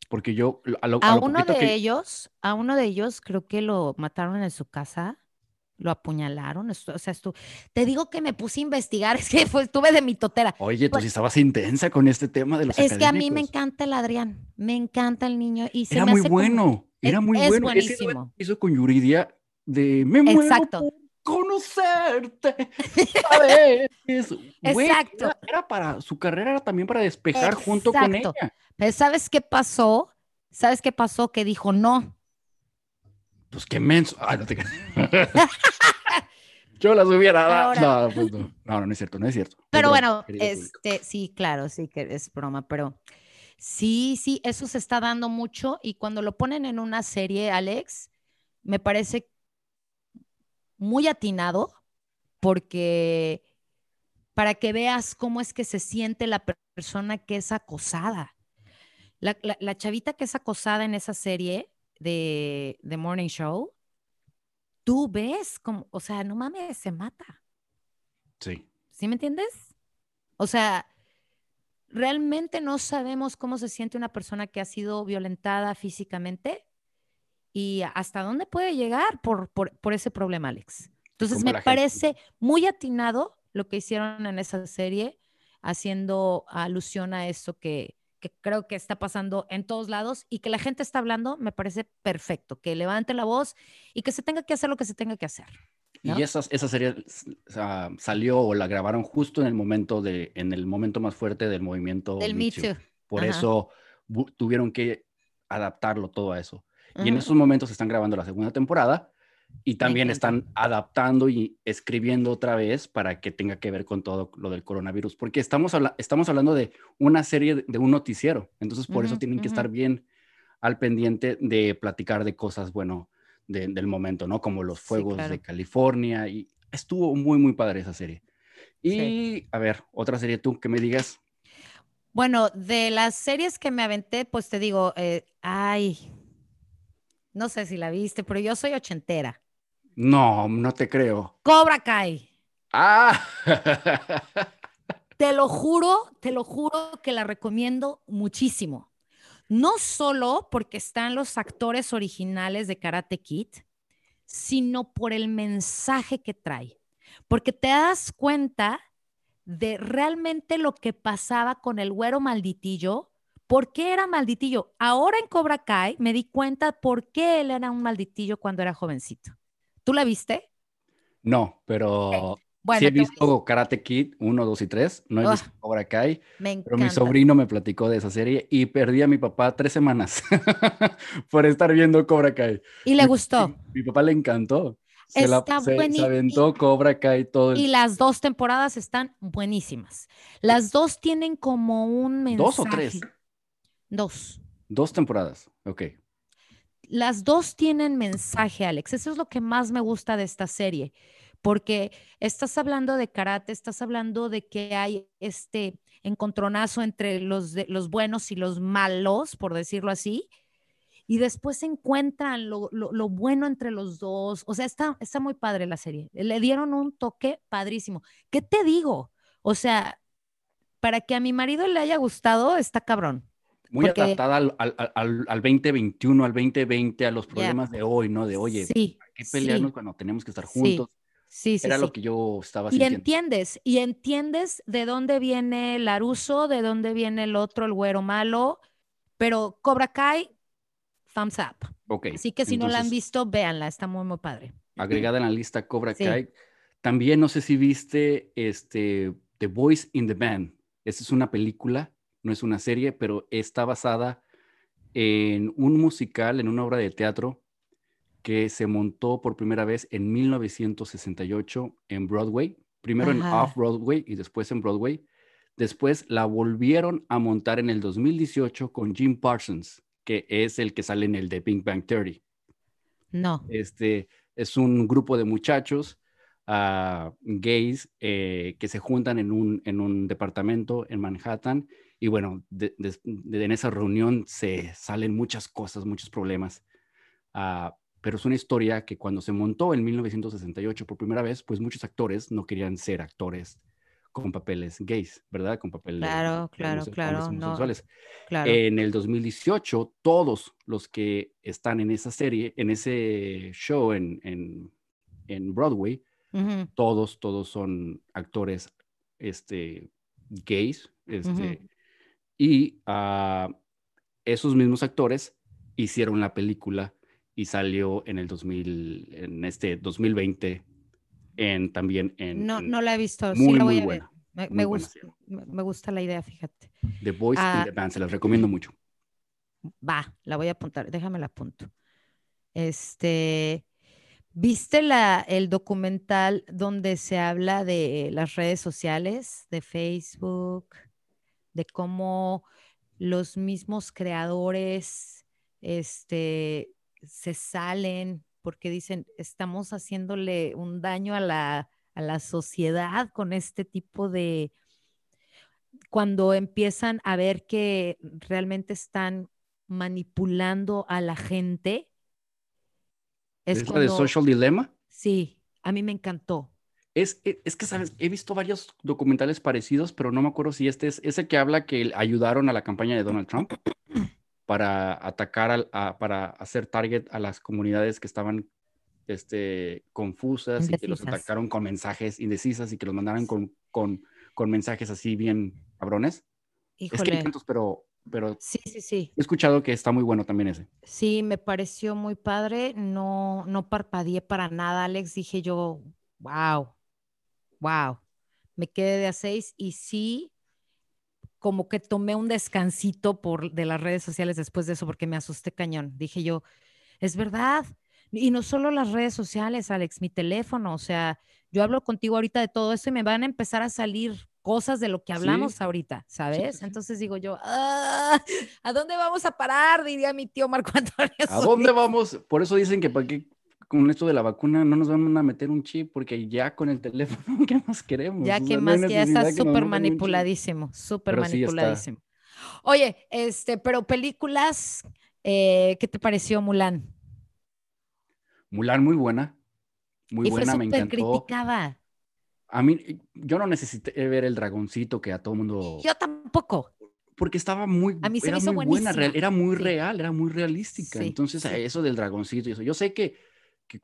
Porque yo a, uno de ellos, a uno de ellos creo que lo mataron en su casa, lo apuñalaron, o sea, te digo que me puse a investigar, *laughs* es que fue, estuve de mi totera. Oye, tú sí estabas intensa con este tema de los Es que a mí me encanta el Adrián, me encanta el niño y se era muy bueno, era muy es bueno. Buenísimo. hizo con Yuridia de me Exacto. conocerte. *laughs* ¿sabes? Exacto. Era, para su carrera era también para despejar junto con ella. Pero ¿sabes qué pasó? ¿Sabes qué pasó? Que dijo no. Pues qué menso. Ah, no te Yo las hubiera dado. No, pues no. no, no, es cierto, no es cierto. Pero bueno, este, sí, claro, sí que es broma, pero sí, sí, eso se está dando mucho y cuando lo ponen en una serie, Alex, me parece muy atinado porque para que veas cómo es que se siente la persona que es acosada. La, chavita que es acosada en esa serie de, The Morning Show, tú ves como, o sea, no mames, se mata. Sí. ¿Sí me entiendes? O sea, realmente no sabemos cómo se siente una persona que ha sido violentada físicamente y hasta dónde puede llegar por, por, ese problema, Alex. Entonces me parece muy atinado lo que hicieron en esa serie, haciendo alusión a eso que, que creo que está pasando en todos lados y que la gente está hablando, me parece perfecto, que levante la voz y que se tenga que hacer lo que se tenga que hacer. Y esa, esa serie salió o la grabaron justo en el momento de, en el momento más fuerte del movimiento. Del Me Too. Por eso tuvieron que adaptarlo todo a eso. Y en esos momentos están grabando la segunda temporada y también están adaptando y escribiendo otra vez para que tenga que ver con todo lo del coronavirus, porque estamos, estamos hablando de una serie de, un noticiero, entonces por eso tienen que estar bien al pendiente de platicar de cosas, bueno, del momento, ¿no? Como los fuegos de California y estuvo muy, muy padre esa serie. Y a ver, otra serie tú que me digas. Bueno, de las series que me aventé, pues te digo, eh, ay, no sé si la viste, pero yo soy ochentera. No, no te creo. Cobra Kai. Ah. te lo juro, te lo juro que la recomiendo muchísimo. No solo porque están los actores originales de Karate Kid, sino por el mensaje que trae. Porque te das cuenta de realmente lo que pasaba con el güero malditillo. ¿Por qué era malditillo? Ahora en Cobra Kai me di cuenta por qué él era un malditillo cuando era jovencito. ¿Tú la viste? No, pero sí he visto Karate Kid 1, 2 y 3. No he visto Cobra Kai. Pero mi sobrino me platicó de esa serie y perdí a mi papá tres semanas *laughs* por estar viendo Cobra Kai. ¿Y le gustó? Mi, papá le encantó. Se, la, se, aventó Cobra Kai todo el... Y las dos temporadas están buenísimas. Las dos tienen como un mensaje. ¿Dos o tres? Dos. Dos temporadas, ok las dos tienen mensaje, Alex. Eso es lo que más me gusta de esta serie, porque estás hablando de karate, estás hablando de que hay este encontronazo entre los, de, los buenos y los malos, por decirlo así, y después se encuentran lo, lo, bueno entre los dos. O sea, está, está muy padre la serie. Le dieron un toque padrísimo. ¿Qué te digo? O sea, para que a mi marido le haya gustado, está cabrón. Muy adaptada al, al, al, al, 2021, al 2020, a los problemas de hoy, ¿no? De, oye, sí, ¿qué pelearnos cuando tenemos que estar juntos? Sí, sí, Era lo que yo estaba sintiendo. Y entiendes, y entiendes de dónde viene Laruso, de dónde viene el otro, el güero malo, pero Cobra Kai thumbs up. Ok. Así que si no la han visto, véanla, está muy, muy padre. Agregada en la lista Cobra Kai. También no sé si viste este, The Voice in the Band. Esta es una película, no es una serie, pero está basada en un musical, en una obra de teatro que se montó por primera vez en 1968 en Broadway, primero en Off-Broadway y después en Broadway. Después la volvieron a montar en el 2018 con Jim Parsons, que es el que sale en el de Pink Bang Theory. No. Este es un grupo de muchachos uh, gays eh, que se juntan en un, en un departamento en Manhattan y bueno, en esa reunión se salen muchas cosas, muchos problemas. Uh, pero es una historia que cuando se montó en 1968 por primera vez, pues muchos actores no querían ser actores con papeles gays, ¿verdad? Con papeles claro, claro, claro, homosexuales. claro. En el 2018, todos los que están en esa serie, en ese show en, en, en Broadway, todos, todos son actores este, gays. Este, Y uh, esos mismos actores hicieron la película y salió en el 2000, en este 2020 en, también en... No, no la he visto, sí la voy a ver. Me, gusta, me, gusta la idea, fíjate. The Voice ah, the Band, se las recomiendo mucho. Va, la voy a apuntar, déjame la apunto. Este, ¿viste la, el documental donde se habla de las redes sociales, de Facebook, de cómo los mismos creadores, este, se salen porque dicen, estamos haciéndole un daño a la, a la sociedad con este tipo de, cuando empiezan a ver que realmente están manipulando a la gente. Es, ¿Es de Social Dilemma? Sí, a mí me encantó. Es, e, es, que, ¿sabes? He visto varios documentales parecidos, pero no me acuerdo si este es ese que habla que ayudaron a la campaña de Donald Trump para atacar, a, para hacer target a las comunidades que estaban este, confusas y que los atacaron con mensajes indecisas y que los mandaran con, con, con mensajes así bien cabrones. Es que hay pero, pero sí, sí, sí. he escuchado que está muy bueno también ese. Sí, me pareció muy padre. No, no parpadeé para nada, Alex. Dije yo, wow, wow. Me quedé de a seis y sí, como que tomé un descansito por, de las redes sociales después de eso porque me asusté cañón. Dije yo, es verdad. Y no solo las redes sociales, Alex, mi teléfono, o sea, yo hablo contigo ahorita de todo eso y me van a empezar a salir cosas de lo que hablamos ahorita, ¿sabes? Entonces digo yo, ah, ¿a dónde vamos a parar? Diría mi tío Marco *laughs* Antonio. ¿A dónde vamos? Por eso dicen que para qué con esto de la vacuna no nos van a meter un chip porque ya con el teléfono, *laughs* ¿qué más queremos? Ya que más, que ya está súper manipuladísimo, súper manipuladísimo. Oye, este, pero películas, eh, ¿qué te pareció Mulan? Mulan muy buena, muy buena, me encantó. criticada. A mí, yo no necesité ver el dragoncito que a todo mundo... Yo tampoco porque estaba muy, a mí se era muy buena, era muy real, era muy realística. Entonces, eso del dragoncito y eso, yo sé que que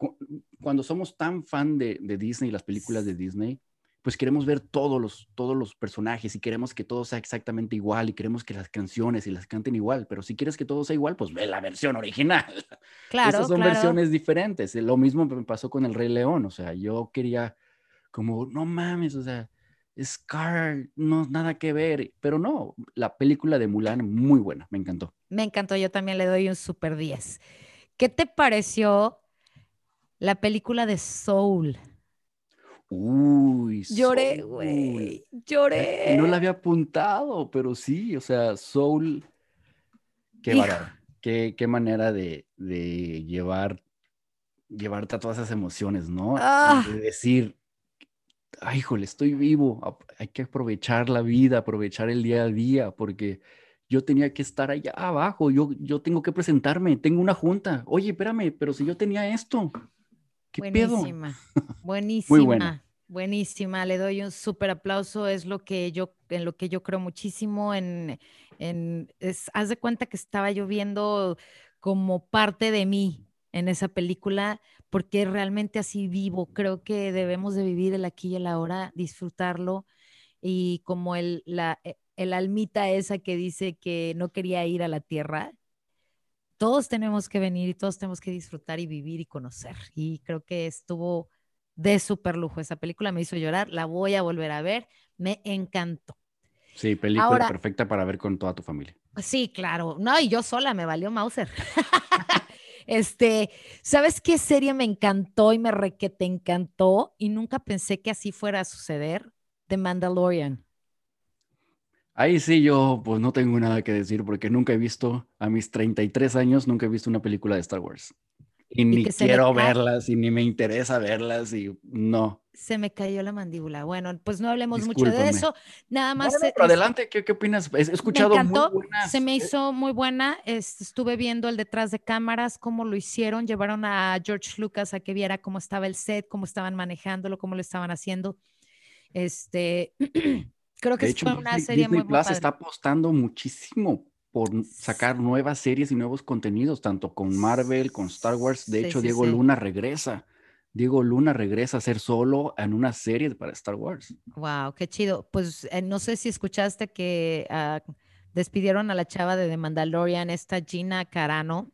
cuando somos tan fan de, de, Disney, las películas de Disney, pues queremos ver todos los, todos los personajes y queremos que todo sea exactamente igual y queremos que las canciones y las canten igual, pero si quieres que todo sea igual, pues ve la versión original. *laughs* Claro. Esas son versiones diferentes. Lo mismo me pasó con el Rey León, o sea, yo quería como, no mames, o sea, Scar, no, nada que ver, pero no, la película de Mulan, muy buena, me encantó. Me encantó, yo también le doy un super 10. ¿Qué te pareció la película de Soul. Uy, lloré, güey, lloré. No la había apuntado, pero sí, o sea, Soul, qué qué, qué, manera de, de, llevar, llevarte a todas esas emociones, ¿no? Ah. De decir, ay, híjole, estoy vivo, hay que aprovechar la vida, aprovechar el día a día, porque yo tenía que estar allá abajo, yo, yo tengo que presentarme, tengo una junta, oye, espérame, pero si yo tenía esto, buenísima, *laughs* buenísima. Buenísima, le doy un súper aplauso, es lo que yo, en lo que yo creo muchísimo, en, en es, haz de cuenta que estaba yo viendo como parte de mí en esa película, porque realmente así vivo, creo que debemos de vivir el aquí y el ahora, disfrutarlo, y como el, la, e, el almita esa que dice que no quería ir a la tierra, todos tenemos que venir y todos tenemos que disfrutar y vivir y conocer. Y creo que estuvo de súper lujo. Esa película me hizo llorar, la voy a volver a ver, me encantó. Sí, película perfecta para ver con toda tu familia. Sí, claro. No, y yo sola me valió Mauser. *laughs* este, ¿sabes qué serie me encantó y me re que te encantó? Y nunca pensé que así fuera a suceder. The Mandalorian. Ahí sí yo pues no tengo nada que decir porque nunca he visto, a mis 33 años, nunca he visto una película de Star Wars. Y, ni quiero verlas y ni me interesa verlas y no. Se me cayó la mandíbula. Bueno, pues no hablemos mucho de eso. Nada más. pero adelante, ¿qué, ¿qué, opinas? He escuchado me encantó, Se me hizo muy buena. Estuve viendo el detrás de cámaras, cómo lo hicieron. Llevaron a George Lucas a que viera cómo estaba el set, cómo estaban manejándolo, cómo lo estaban haciendo. Este. *clears throat* Creo que es una serie Disney muy, Plus está apostando muchísimo por sacar nuevas series y nuevos contenidos, tanto con Marvel, con Star Wars. De hecho, Diego Luna regresa. Diego Luna regresa a ser solo en una serie para Star Wars. Wow, qué chido. Pues eh, no sé si escuchaste que ah, despidieron a la chava de The Mandalorian, esta Gina Carano.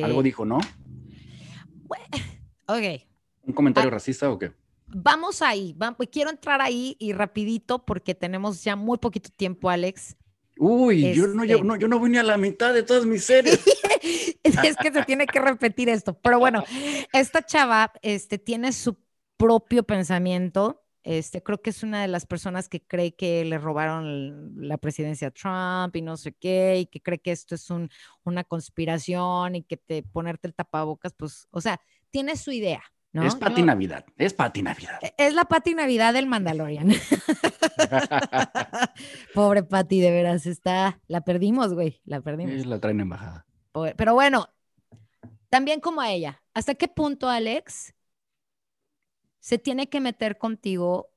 Algo dijo, ¿no? *laughs* ok. ¿Un comentario ah, racista o qué? Vamos ahí, quiero entrar ahí y rapidito porque tenemos ya muy poquito tiempo, Alex. Uy, yo, no, yo, no, yo no voy ni a la mitad de todas mis series. *laughs* es que se tiene que repetir esto. Pero bueno, esta chava este, tiene su propio pensamiento. Este, creo que es una de las personas que cree que le robaron la presidencia a Trump y no sé qué, y que cree que esto es un, una conspiración y que te ponerte el tapabocas, pues, o sea, tiene su idea, es Pati Navidad, es Pati Navidad. E, es la Pati Navidad del Mandalorian. *laughs* Pobre Pati, de veras, está, la perdimos, güey, la perdimos. la traen embajada. Pero bueno, también como a ella, ¿hasta qué punto, Alex, se tiene que meter contigo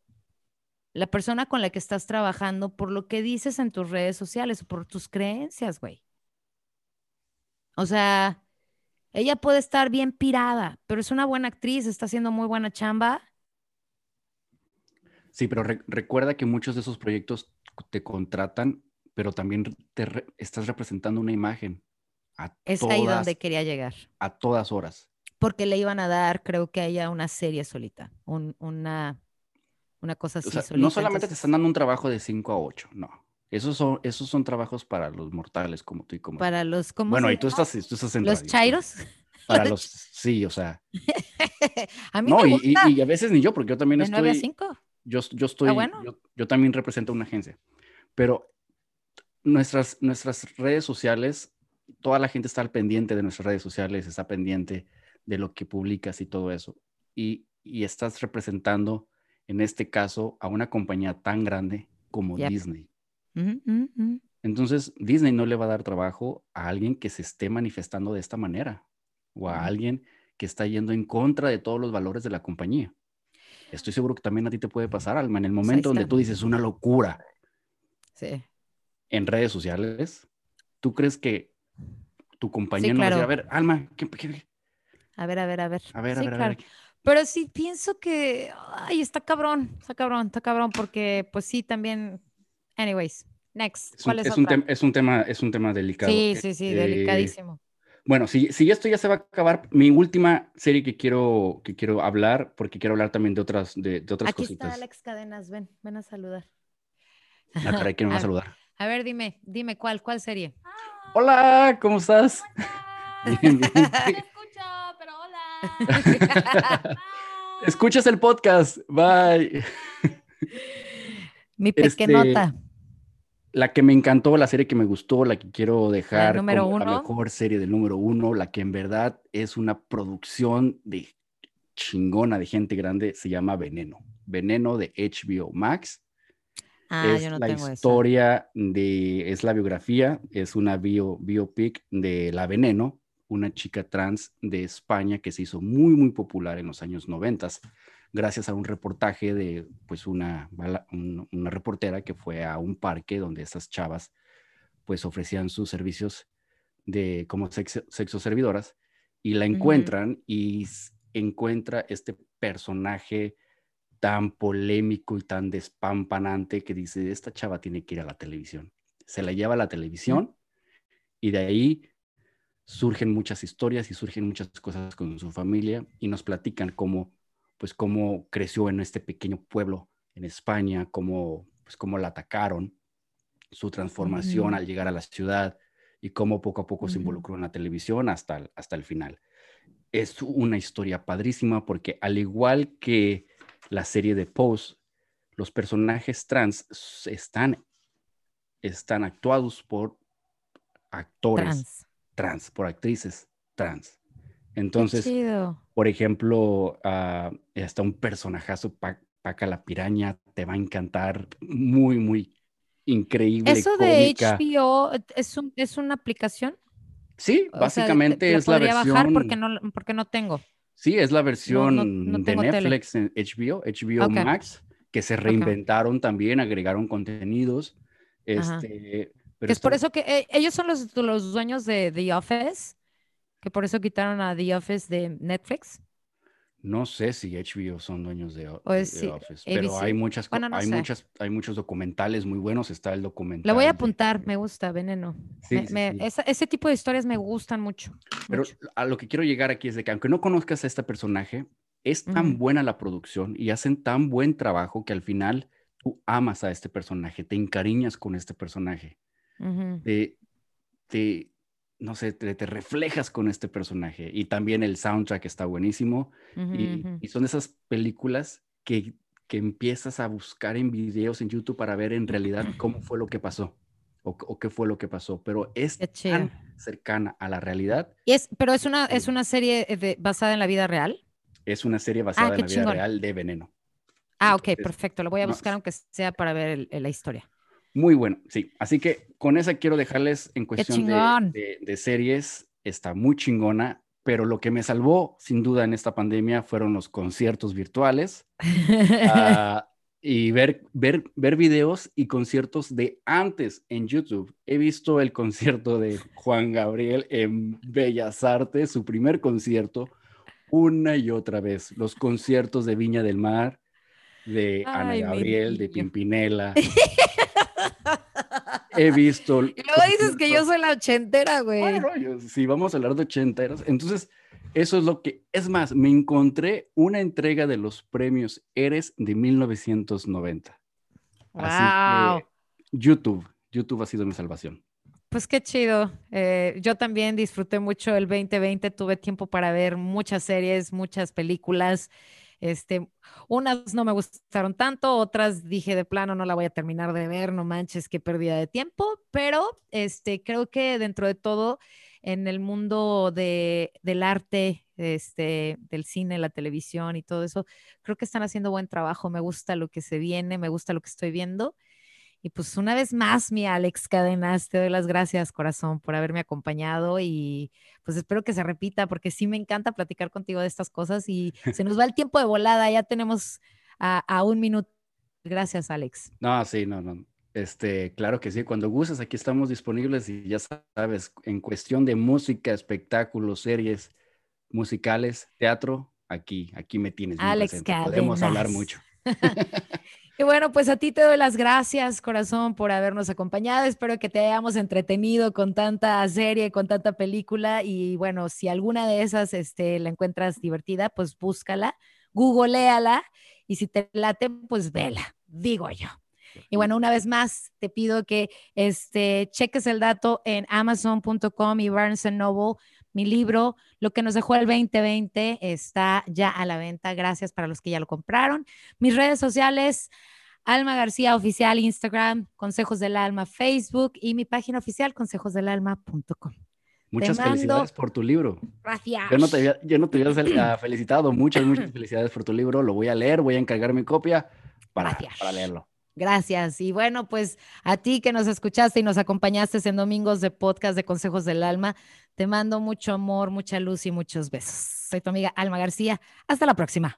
la persona con la que estás trabajando por lo que dices en tus redes sociales o por tus creencias, güey? O sea, ella puede estar bien pirada, pero es una buena actriz, está haciendo muy buena chamba. Sí, pero recuerda que muchos de esos proyectos te contratan, pero también te estás representando una imagen. es ahí donde quería llegar. A todas horas. Porque le iban a dar, creo que a ella una serie solita, una, una cosa así. solita, no solamente te están dando un trabajo de 5 a 8, no. Esos son, esos son trabajos para los mortales como tú y como Para los, ¿cómo Bueno, y tú estás, tú estás en ¿Los chairos? Para *laughs* los, sí, o sea. *laughs* a mí no, me gusta. Y, y, a veces ni yo, porque yo también estoy. 9 a 5? Yo, yo estoy, ah, bueno. yo, yo, también represento una agencia. Pero nuestras, nuestras redes sociales, toda la gente está al pendiente de nuestras redes sociales, está pendiente de lo que publicas y todo eso. Y, y estás representando, en este caso, a una compañía tan grande como Disney. Entonces, Disney no le va a dar trabajo a alguien que se esté manifestando de esta manera o a alguien que está yendo en contra de todos los valores de la compañía. Estoy seguro que también a ti te puede pasar, Alma, en el momento donde tú dices una locura. En redes sociales, ¿tú crees que tu compañía no va a decir, a ver, Alma, ¿qué, A ver, a ver, a ver. A ver, a ver, a ver. Pero sí pienso que, ay, está cabrón, está cabrón, está cabrón, porque pues sí, también Anyways, next. Es un, es, un es un, tema, es un tema delicado. Sí, sí, sí, delicadísimo. Bueno, si, si esto ya se va a acabar, mi última serie que quiero, que quiero hablar, porque quiero hablar también de otras, de, de otras Aquí cositas. está Alex Cadenas, ven, ven a saludar. Ah, caray, ¿quién me va a *laughs* saludar? A ver, dime, dime, ¿cuál, cuál serie? Hola, ¿cómo estás? *laughs* Bien, bien. *laughs* No escucho, pero hola. Escuchas el podcast, bye. Mi pequeñota. Este, la que me encantó, la serie que me gustó, la que quiero dejar como la mejor serie del número uno, la que en verdad es una producción de chingona de gente grande, se llama Veneno. Veneno de HBO Max. Ah, es yo no la historia de, es la biografía, es una bio, biopic de La Veneno, una chica trans de España que se hizo muy, muy popular en los años noventas gracias a un reportaje de pues una, una reportera que fue a un parque donde esas chavas pues ofrecían sus servicios de como sexo, servidoras y la encuentran y encuentra este personaje tan polémico y tan despampanante que dice, esta chava tiene que ir a la televisión. Se la lleva a la televisión y de ahí surgen muchas historias y surgen muchas cosas con su familia y nos platican cómo, pues, cómo creció en este pequeño pueblo en España, cómo, pues, cómo la atacaron, su transformación al llegar a la ciudad y cómo poco a poco se involucró en la televisión hasta, hasta el final. Es una historia padrísima porque al igual que la serie de Pose, los personajes trans están, están actuados por actores trans, por actrices trans. Entonces, por ejemplo, uh, está un personajazo, Paca la Piraña, te va a encantar, muy, muy increíble. ¿Eso de HBO es, un, es una aplicación? Sí, básicamente es la versión. bajar porque no, porque no tengo. Sí, es la versión de Netflix en HBO, HBO Max, que se reinventaron también, agregaron contenidos. Este, es por eso que eh, ellos son los, los dueños de The Office, que por eso quitaron a The Office de Netflix. No sé si HBO son dueños de, Office, pero hay muchas, hay muchas, hay muchos documentales muy buenos. Está el documental. Lo voy a apuntar, me gusta, Veneno. ese tipo de historias me gustan mucho. Pero a lo que quiero llegar aquí es de que aunque no conozcas a este personaje, es tan buena la producción y hacen tan buen trabajo que al final tú amas a este personaje, te encariñas con este personaje te, no sé, te, reflejas con este personaje. Y también el soundtrack está buenísimo. y, son esas películas que, que, empiezas a buscar en videos en YouTube para ver en realidad cómo fue lo que pasó. O, qué fue lo que pasó, pero es tan cercana a la realidad. ¿Y es, pero es una, es una serie basada en la vida real. Es una serie basada ah, en la vida real de Veneno. Ah, ok, perfecto. Lo voy a buscar aunque sea para ver la historia. Muy bueno, sí. Así que con esa quiero dejarles en cuestión de, series. Está muy chingona, pero lo que me salvó sin duda en esta pandemia fueron los conciertos virtuales ah, *laughs* y ver, ver, ver videos y conciertos de antes en YouTube. He visto el concierto de Juan Gabriel en Bellas Artes, su primer concierto, una y otra vez. Los conciertos de Viña del Mar, de Ana Gabriel, de Pimpinela. *laughs* He visto. Y luego dices que yo soy la ochentera, güey. si vamos a hablar de ochenteras. Entonces, eso es lo que. Es más, me encontré una entrega de los premios Eres de 1990. Wow. Así que YouTube. YouTube ha sido mi salvación. Pues qué chido. Eh, yo también disfruté mucho el 2020. Tuve tiempo para ver muchas series, muchas películas. Este, unas no me gustaron tanto, otras dije de plano no la voy a terminar de ver, no manches, qué pérdida de tiempo, pero este, creo que dentro de todo, en el mundo de, del arte, este, del cine, la televisión y todo eso, creo que están haciendo buen trabajo, me gusta lo que se viene, me gusta lo que estoy viendo y pues una vez más, mi Alex Cadenas, te doy las gracias, corazón, por haberme acompañado y pues espero que se repita porque sí me encanta platicar contigo de estas cosas y *laughs* se nos va el tiempo de volada, ya tenemos a, un minuto. Gracias, Alex. No, sí, no, no. Este, claro que sí, cuando gustes, aquí estamos disponibles y ya sabes, en cuestión de música, espectáculos, series musicales, teatro, aquí, aquí me tienes. Alex Cadenas. Podemos hablar mucho. *laughs* *laughs* Y bueno, pues a ti te doy las gracias, corazón, por habernos acompañado. Espero que te hayamos entretenido con tanta serie, con tanta película. Y bueno, si alguna de esas este, la encuentras divertida, pues búscala, googleala y si te late, pues vela, digo yo. Y bueno, una vez más, te pido que este, cheques el dato en amazon.com y Barnes Noble. Mi libro, Lo que nos dejó el 2020, está ya a la venta. Gracias para los que ya lo compraron. Mis redes sociales, Alma García Oficial, Instagram, Consejos del Alma, Facebook y mi página oficial, consejosdelalma.com. Muchas felicidades por tu libro. Gracias. Yo no te había, yo no te había felicitado. Muchas, muchas *laughs* felicidades por tu libro. Lo voy a leer, voy a encargar mi copia para, para leerlo. Gracias. Y bueno, pues a ti que nos escuchaste y nos acompañaste en Domingos de Podcast de Consejos del Alma, te mando mucho amor, mucha luz y muchos besos. Soy tu amiga Alma García. Hasta la próxima.